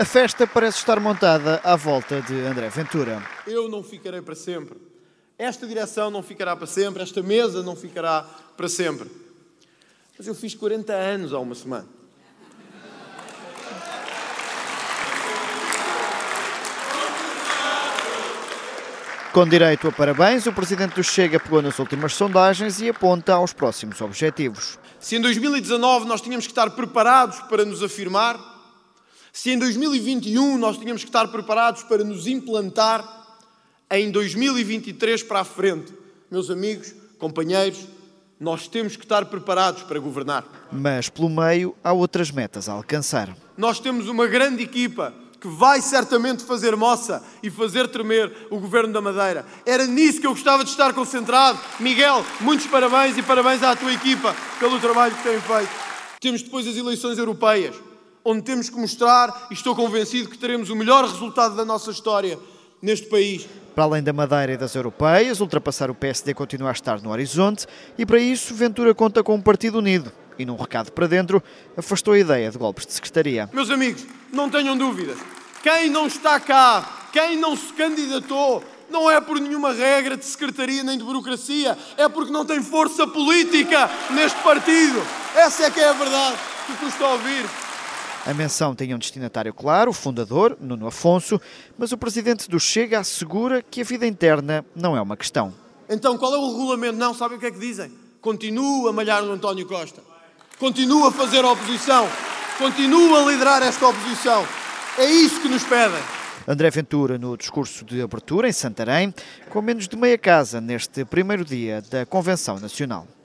A festa parece estar montada à volta de André Ventura. Eu não ficarei para sempre. Esta direção não ficará para sempre, esta mesa não ficará para sempre. Mas eu fiz 40 anos há uma semana. Com direito a parabéns, o presidente do Chega pegou nas últimas sondagens e aponta aos próximos objetivos. Se em 2019 nós tínhamos que estar preparados para nos afirmar, se em 2021 nós tínhamos que estar preparados para nos implantar, em 2023 para a frente, meus amigos, companheiros, nós temos que estar preparados para governar. Mas pelo meio há outras metas a alcançar. Nós temos uma grande equipa que vai certamente fazer moça e fazer tremer o Governo da Madeira. Era nisso que eu gostava de estar concentrado. Miguel, muitos parabéns e parabéns à tua equipa pelo trabalho que têm feito. Temos depois as eleições europeias, onde temos que mostrar, e estou convencido que teremos o melhor resultado da nossa história neste país. Para além da Madeira e das europeias, ultrapassar o PSD continua a estar no horizonte e para isso Ventura conta com um partido unido e num recado para dentro, afastou a ideia de golpes de secretaria. Meus amigos, não tenham dúvidas. Quem não está cá, quem não se candidatou, não é por nenhuma regra de secretaria nem de burocracia, é porque não tem força política neste partido. Essa é que é a verdade que custa ouvir. A menção tem um destinatário claro, o fundador, Nuno Afonso, mas o presidente do Chega assegura que a vida interna não é uma questão. Então qual é o regulamento? Não, sabem o que é que dizem? Continua a malhar no António Costa continua a fazer oposição, continua a liderar esta oposição. É isso que nos pedem. André Ventura, no discurso de abertura em Santarém, com menos de meia casa neste primeiro dia da Convenção Nacional.